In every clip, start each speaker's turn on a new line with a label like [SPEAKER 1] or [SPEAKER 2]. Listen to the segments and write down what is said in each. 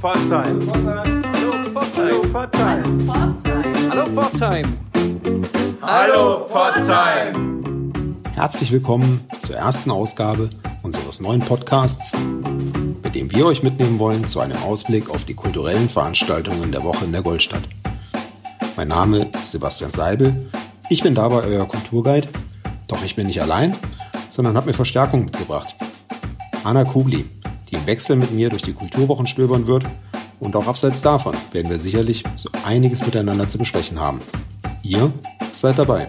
[SPEAKER 1] Pforzheim. Hallo Pforzheim. Hallo Pforzheim. Hallo Pforzheim.
[SPEAKER 2] Herzlich willkommen zur ersten Ausgabe unseres neuen Podcasts, mit dem wir euch mitnehmen wollen zu einem Ausblick auf die kulturellen Veranstaltungen der Woche in der Goldstadt. Mein Name ist Sebastian Seibel. Ich bin dabei euer Kulturguide. Doch ich bin nicht allein, sondern habe mir Verstärkung mitgebracht. Anna Kugli, die im Wechsel mit mir durch die Kulturwochen stöbern wird. Und auch abseits davon werden wir sicherlich so einiges miteinander zu besprechen haben. Ihr seid dabei.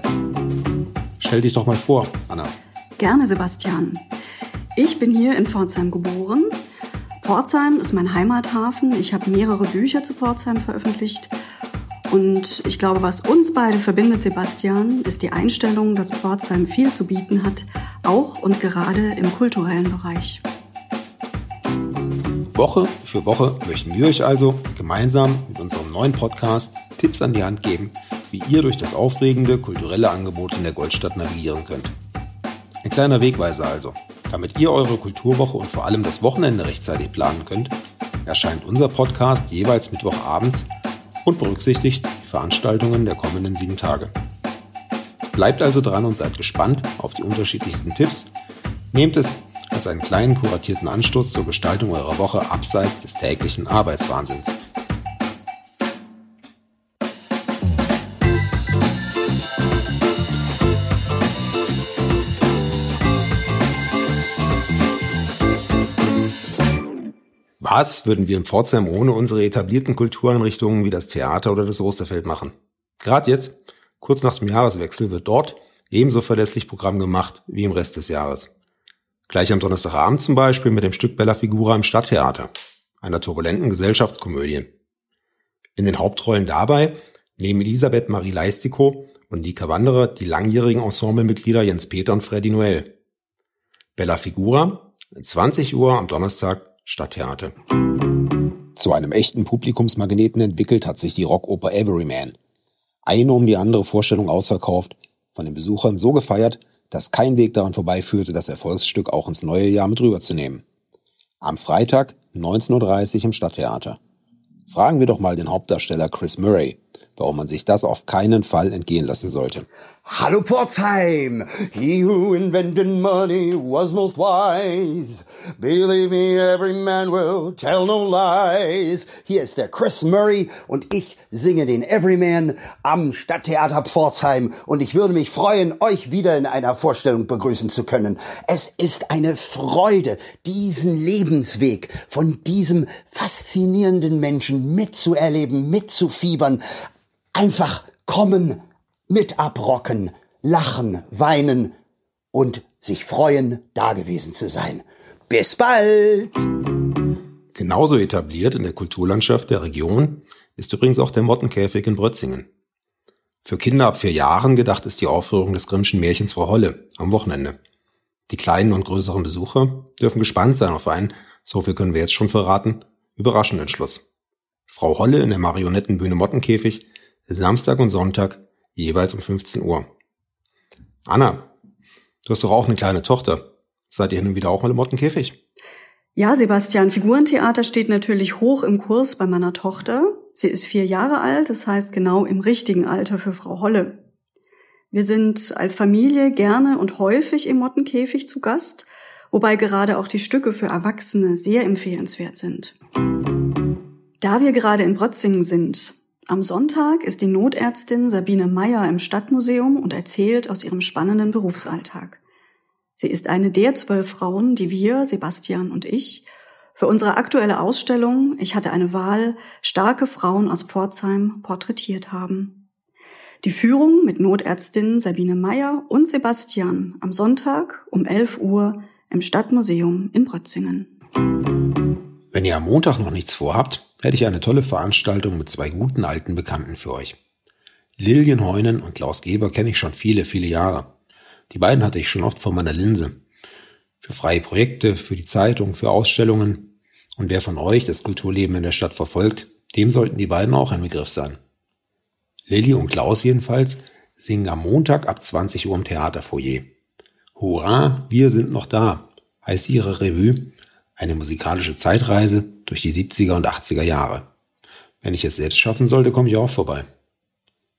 [SPEAKER 2] Stell dich doch mal vor, Anna.
[SPEAKER 3] Gerne, Sebastian. Ich bin hier in Pforzheim geboren. Pforzheim ist mein Heimathafen. Ich habe mehrere Bücher zu Pforzheim veröffentlicht. Und ich glaube, was uns beide verbindet, Sebastian, ist die Einstellung, dass Pforzheim viel zu bieten hat, auch und gerade im kulturellen Bereich.
[SPEAKER 2] Woche für Woche möchten wir euch also gemeinsam mit unserem neuen Podcast Tipps an die Hand geben, wie ihr durch das aufregende kulturelle Angebot in der Goldstadt navigieren könnt. Ein kleiner Wegweiser also. Damit ihr eure Kulturwoche und vor allem das Wochenende rechtzeitig planen könnt, erscheint unser Podcast jeweils Mittwochabends und berücksichtigt die Veranstaltungen der kommenden sieben Tage. Bleibt also dran und seid gespannt auf die unterschiedlichsten Tipps. Nehmt es als einen kleinen kuratierten Anstoß zur Gestaltung eurer Woche abseits des täglichen Arbeitswahnsinns. Was würden wir in Pforzheim ohne unsere etablierten Kultureinrichtungen wie das Theater oder das Osterfeld machen? Gerade jetzt, kurz nach dem Jahreswechsel, wird dort ebenso verlässlich Programm gemacht wie im Rest des Jahres. Gleich am Donnerstagabend zum Beispiel mit dem Stück Bella Figura im Stadttheater, einer turbulenten Gesellschaftskomödie. In den Hauptrollen dabei nehmen Elisabeth Marie Leistico und Nika Wanderer die langjährigen Ensemblemitglieder Jens Peter und Freddy Noel. Bella Figura, 20 Uhr am Donnerstag, Stadttheater. Zu einem echten Publikumsmagneten entwickelt hat sich die Rockoper Everyman. Eine um die andere Vorstellung ausverkauft, von den Besuchern so gefeiert, dass kein Weg daran vorbeiführte, das Erfolgsstück auch ins neue Jahr mit rüberzunehmen. Am Freitag 19.30 Uhr im Stadttheater. Fragen wir doch mal den Hauptdarsteller Chris Murray, warum man sich das auf keinen Fall entgehen lassen sollte.
[SPEAKER 4] Hallo Pforzheim! He who invented money was most wise. Believe me, every man will tell no lies. Hier ist der Chris Murray und ich singe den Everyman am Stadttheater Pforzheim und ich würde mich freuen, euch wieder in einer Vorstellung begrüßen zu können. Es ist eine Freude, diesen Lebensweg von diesem faszinierenden Menschen mitzuerleben, mitzufiebern. Einfach kommen, mit abrocken, lachen, weinen und sich freuen, da gewesen zu sein. Bis bald!
[SPEAKER 2] Genauso etabliert in der Kulturlandschaft der Region ist übrigens auch der Mottenkäfig in Brötzingen. Für Kinder ab vier Jahren gedacht ist die Aufführung des Grimmschen Märchens Frau Holle am Wochenende. Die kleinen und größeren Besucher dürfen gespannt sein auf einen, so viel können wir jetzt schon verraten, überraschenden Schluss. Frau Holle in der Marionettenbühne Mottenkäfig, Samstag und Sonntag jeweils um 15 Uhr. Anna, du hast doch auch eine kleine Tochter. Seid ihr hin und wieder auch mal im Mottenkäfig?
[SPEAKER 3] Ja, Sebastian, Figurentheater steht natürlich hoch im Kurs bei meiner Tochter. Sie ist vier Jahre alt, das heißt genau im richtigen Alter für Frau Holle. Wir sind als Familie gerne und häufig im Mottenkäfig zu Gast, wobei gerade auch die Stücke für Erwachsene sehr empfehlenswert sind. Da wir gerade in Brötzingen sind, am Sonntag ist die Notärztin Sabine Meyer im Stadtmuseum und erzählt aus ihrem spannenden Berufsalltag. Sie ist eine der zwölf Frauen, die wir, Sebastian und ich, für unsere aktuelle Ausstellung Ich hatte eine Wahl, starke Frauen aus Pforzheim porträtiert haben. Die Führung mit Notärztin Sabine Meyer und Sebastian am Sonntag um 11 Uhr im Stadtmuseum in Brötzingen.
[SPEAKER 2] Wenn ihr am Montag noch nichts vorhabt, hätte ich eine tolle Veranstaltung mit zwei guten alten Bekannten für euch. Lilian Heunen und Klaus Geber kenne ich schon viele, viele Jahre. Die beiden hatte ich schon oft vor meiner Linse. Für freie Projekte, für die Zeitung, für Ausstellungen. Und wer von euch das Kulturleben in der Stadt verfolgt, dem sollten die beiden auch ein Begriff sein. Lilly und Klaus jedenfalls singen am Montag ab 20 Uhr im Theaterfoyer. Hurra, wir sind noch da, heißt ihre Revue Eine musikalische Zeitreise durch die 70er und 80er Jahre. Wenn ich es selbst schaffen sollte, komme ich auch vorbei.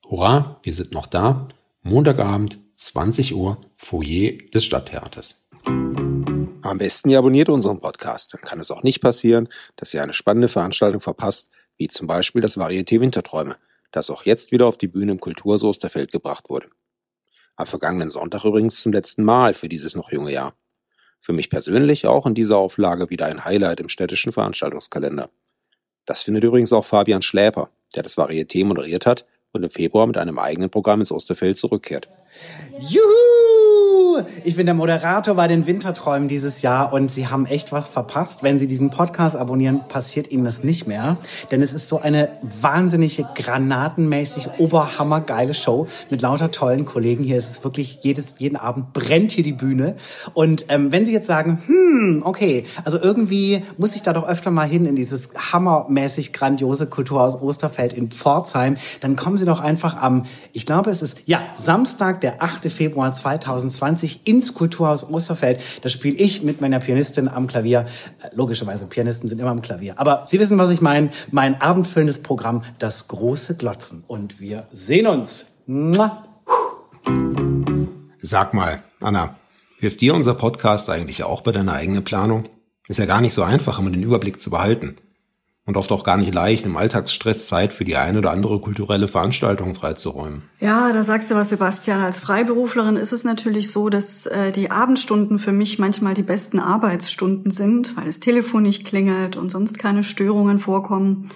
[SPEAKER 2] Hurra, wir sind noch da. Montagabend, 20 Uhr, Foyer des Stadttheaters. Am besten ihr abonniert unseren Podcast. Dann kann es auch nicht passieren, dass ihr eine spannende Veranstaltung verpasst, wie zum Beispiel das Varieté Winterträume, das auch jetzt wieder auf die Bühne im Kulturhaus Osterfeld gebracht wurde. Am vergangenen Sonntag übrigens zum letzten Mal für dieses noch junge Jahr. Für mich persönlich auch in dieser Auflage wieder ein Highlight im städtischen Veranstaltungskalender. Das findet übrigens auch Fabian Schläper, der das Varieté moderiert hat und im Februar mit einem eigenen Programm ins Osterfeld zurückkehrt.
[SPEAKER 5] Juhu! Ich bin der Moderator bei den Winterträumen dieses Jahr und Sie haben echt was verpasst. Wenn Sie diesen Podcast abonnieren, passiert Ihnen das nicht mehr. Denn es ist so eine wahnsinnige, granatenmäßig oberhammergeile Show mit lauter tollen Kollegen. Hier ist es wirklich jedes, jeden Abend brennt hier die Bühne. Und ähm, wenn Sie jetzt sagen, hm, okay, also irgendwie muss ich da doch öfter mal hin in dieses hammermäßig grandiose Kulturhaus Osterfeld in Pforzheim, dann kommen Sie doch einfach am, ich glaube, es ist, ja, Samstag, der 8. Februar 2020 ins Kulturhaus Osterfeld. Da spiele ich mit meiner Pianistin am Klavier. Äh, logischerweise, Pianisten sind immer am Klavier. Aber Sie wissen, was ich meine. Mein abendfüllendes Programm, das große Glotzen. Und wir sehen uns.
[SPEAKER 2] Sag mal, Anna, hilft dir unser Podcast eigentlich auch bei deiner eigenen Planung? Ist ja gar nicht so einfach, immer den Überblick zu behalten und oft auch gar nicht leicht, im Alltagsstress Zeit für die eine oder andere kulturelle Veranstaltung freizuräumen.
[SPEAKER 3] Ja, da sagst du was, Sebastian. Als Freiberuflerin ist es natürlich so, dass äh, die Abendstunden für mich manchmal die besten Arbeitsstunden sind, weil das Telefon nicht klingelt und sonst keine Störungen vorkommen.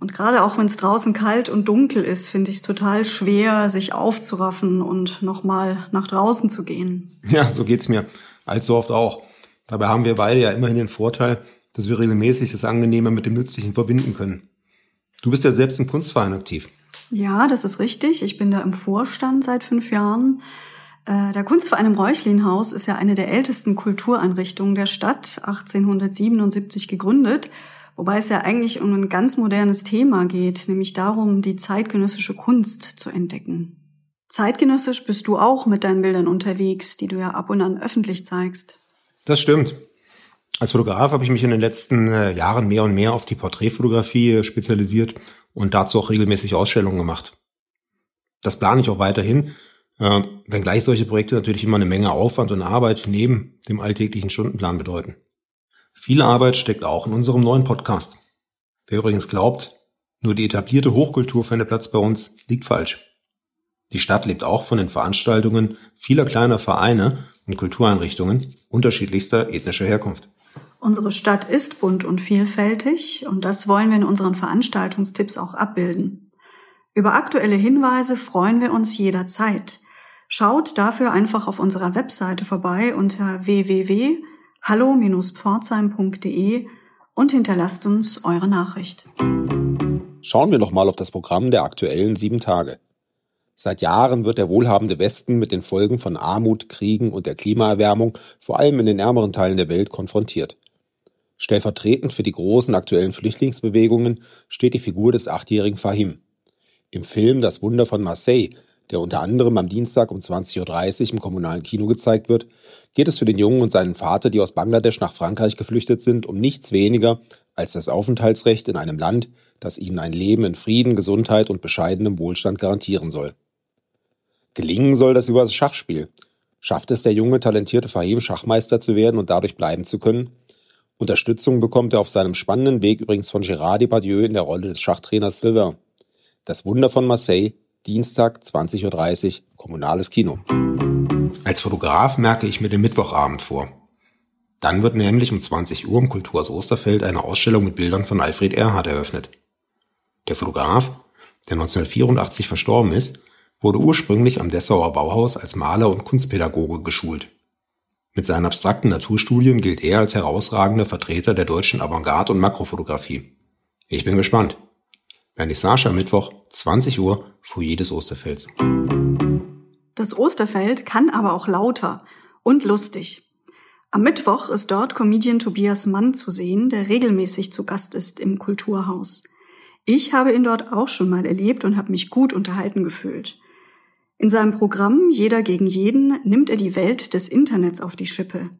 [SPEAKER 3] Und gerade auch wenn es draußen kalt und dunkel ist, finde ich es total schwer, sich aufzuraffen und nochmal nach draußen zu gehen.
[SPEAKER 2] Ja, so geht's mir. Allzu oft auch. Dabei haben wir beide ja immerhin den Vorteil, dass wir regelmäßig das Angenehme mit dem Nützlichen verbinden können. Du bist ja selbst im Kunstverein aktiv.
[SPEAKER 3] Ja, das ist richtig. Ich bin da im Vorstand seit fünf Jahren. Äh, der Kunstverein im Räuchlinhaus ist ja eine der ältesten Kultureinrichtungen der Stadt, 1877 gegründet, wobei es ja eigentlich um ein ganz modernes Thema geht, nämlich darum, die zeitgenössische Kunst zu entdecken. Zeitgenössisch bist du auch mit deinen Bildern unterwegs, die du ja ab und an öffentlich zeigst.
[SPEAKER 2] Das stimmt. Als Fotograf habe ich mich in den letzten äh, Jahren mehr und mehr auf die Porträtfotografie äh, spezialisiert und dazu auch regelmäßig Ausstellungen gemacht. Das plane ich auch weiterhin, äh, wenngleich solche Projekte natürlich immer eine Menge Aufwand und Arbeit neben dem alltäglichen Stundenplan bedeuten. Viel Arbeit steckt auch in unserem neuen Podcast. Wer übrigens glaubt, nur die etablierte Hochkultur fände Platz bei uns, liegt falsch. Die Stadt lebt auch von den Veranstaltungen vieler kleiner Vereine und Kultureinrichtungen unterschiedlichster ethnischer Herkunft.
[SPEAKER 3] Unsere Stadt ist bunt und vielfältig und das wollen wir in unseren Veranstaltungstipps auch abbilden. Über aktuelle Hinweise freuen wir uns jederzeit. Schaut dafür einfach auf unserer Webseite vorbei unter www.hallo-pforzheim.de und hinterlasst uns eure Nachricht.
[SPEAKER 2] Schauen wir noch mal auf das Programm der aktuellen sieben Tage. Seit Jahren wird der wohlhabende Westen mit den Folgen von Armut, Kriegen und der Klimaerwärmung vor allem in den ärmeren Teilen der Welt konfrontiert. Stellvertretend für die großen aktuellen Flüchtlingsbewegungen steht die Figur des achtjährigen Fahim. Im Film Das Wunder von Marseille, der unter anderem am Dienstag um 20.30 Uhr im kommunalen Kino gezeigt wird, geht es für den Jungen und seinen Vater, die aus Bangladesch nach Frankreich geflüchtet sind, um nichts weniger als das Aufenthaltsrecht in einem Land, das ihnen ein Leben in Frieden, Gesundheit und bescheidenem Wohlstand garantieren soll. Gelingen soll das über das Schachspiel. Schafft es der junge, talentierte Fahim, Schachmeister zu werden und dadurch bleiben zu können? Unterstützung bekommt er auf seinem spannenden Weg übrigens von Gérard Depardieu in der Rolle des Schachtrainers Sylvain. Das Wunder von Marseille, Dienstag 20.30 Uhr, kommunales Kino. Als Fotograf merke ich mir den Mittwochabend vor. Dann wird nämlich um 20 Uhr im Kulturhaus Osterfeld eine Ausstellung mit Bildern von Alfred Erhard eröffnet. Der Fotograf, der 1984 verstorben ist, wurde ursprünglich am Dessauer Bauhaus als Maler und Kunstpädagoge geschult. Mit seinen abstrakten Naturstudien gilt er als herausragender Vertreter der deutschen Avantgarde und Makrofotografie. Ich bin gespannt. Vernissage am Mittwoch, 20 Uhr, Foyer des Osterfelds.
[SPEAKER 3] Das Osterfeld kann aber auch lauter und lustig. Am Mittwoch ist dort Comedian Tobias Mann zu sehen, der regelmäßig zu Gast ist im Kulturhaus. Ich habe ihn dort auch schon mal erlebt und habe mich gut unterhalten gefühlt. In seinem Programm Jeder gegen jeden nimmt er die Welt des Internets auf die Schippe.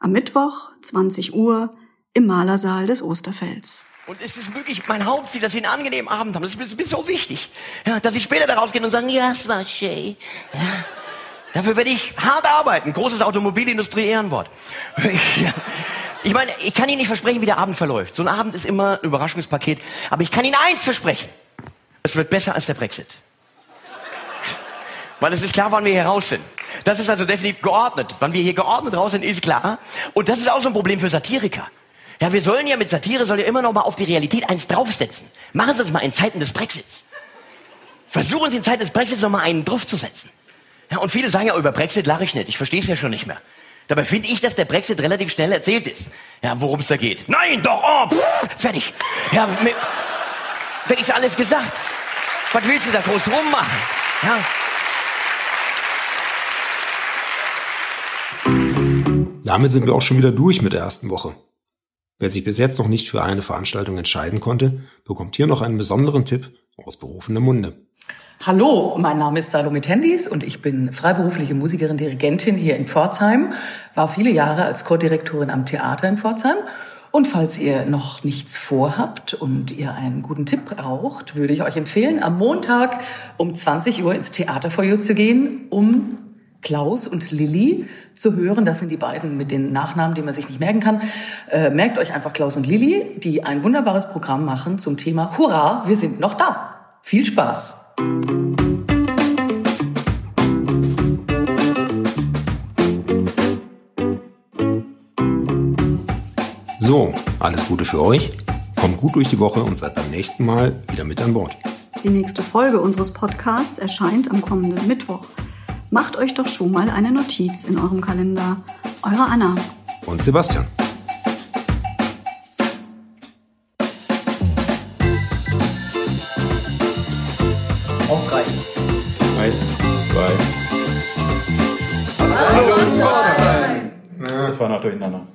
[SPEAKER 3] Am Mittwoch, 20 Uhr, im Malersaal des Osterfelds.
[SPEAKER 6] Und es ist wirklich mein Hauptziel, dass Sie einen angenehmen Abend haben. Das ist mir so wichtig. Ja, dass Sie später da rausgehen und sagen, ja, es war schön. Ja. Dafür werde ich hart arbeiten. Großes Automobilindustrie-Ehrenwort. Ich, ich meine, ich kann Ihnen nicht versprechen, wie der Abend verläuft. So ein Abend ist immer ein Überraschungspaket. Aber ich kann Ihnen eins versprechen. Es wird besser als der Brexit. Weil es ist klar, wann wir hier raus sind. Das ist also definitiv geordnet. Wann wir hier geordnet raus sind, ist klar. Und das ist auch so ein Problem für Satiriker. Ja, wir sollen ja mit Satire soll ja immer noch mal auf die Realität eins draufsetzen. Machen Sie das mal in Zeiten des Brexits. Versuchen Sie in Zeiten des Brexits noch mal einen draufzusetzen. Ja, und viele sagen ja, über Brexit lache ich nicht. Ich verstehe es ja schon nicht mehr. Dabei finde ich, dass der Brexit relativ schnell erzählt ist. Ja, worum es da geht. Nein, doch, oh, pff, fertig. Ja, mit, da ist alles gesagt. Was willst du da groß rummachen? Ja.
[SPEAKER 2] Damit sind wir auch schon wieder durch mit der ersten Woche. Wer sich bis jetzt noch nicht für eine Veranstaltung entscheiden konnte, bekommt hier noch einen besonderen Tipp aus berufenem Munde.
[SPEAKER 7] Hallo, mein Name ist Salome Tendis und ich bin freiberufliche Musikerin, Dirigentin hier in Pforzheim, war viele Jahre als Chordirektorin am Theater in Pforzheim. Und falls ihr noch nichts vorhabt und ihr einen guten Tipp braucht, würde ich euch empfehlen, am Montag um 20 Uhr ins Theater for You zu gehen, um Klaus und Lilly zu hören. Das sind die beiden mit den Nachnamen, die man sich nicht merken kann. Äh, merkt euch einfach Klaus und Lilly, die ein wunderbares Programm machen zum Thema Hurra, wir sind noch da. Viel Spaß!
[SPEAKER 2] So, alles Gute für euch. Kommt gut durch die Woche und seid beim nächsten Mal wieder mit an Bord.
[SPEAKER 3] Die nächste Folge unseres Podcasts erscheint am kommenden Mittwoch. Macht euch doch schon mal eine Notiz in eurem Kalender. Eure Anna.
[SPEAKER 2] Und Sebastian.
[SPEAKER 7] Aufgreifen.
[SPEAKER 1] Eins, zwei. Hallo, Hallo
[SPEAKER 8] Das war noch durcheinander.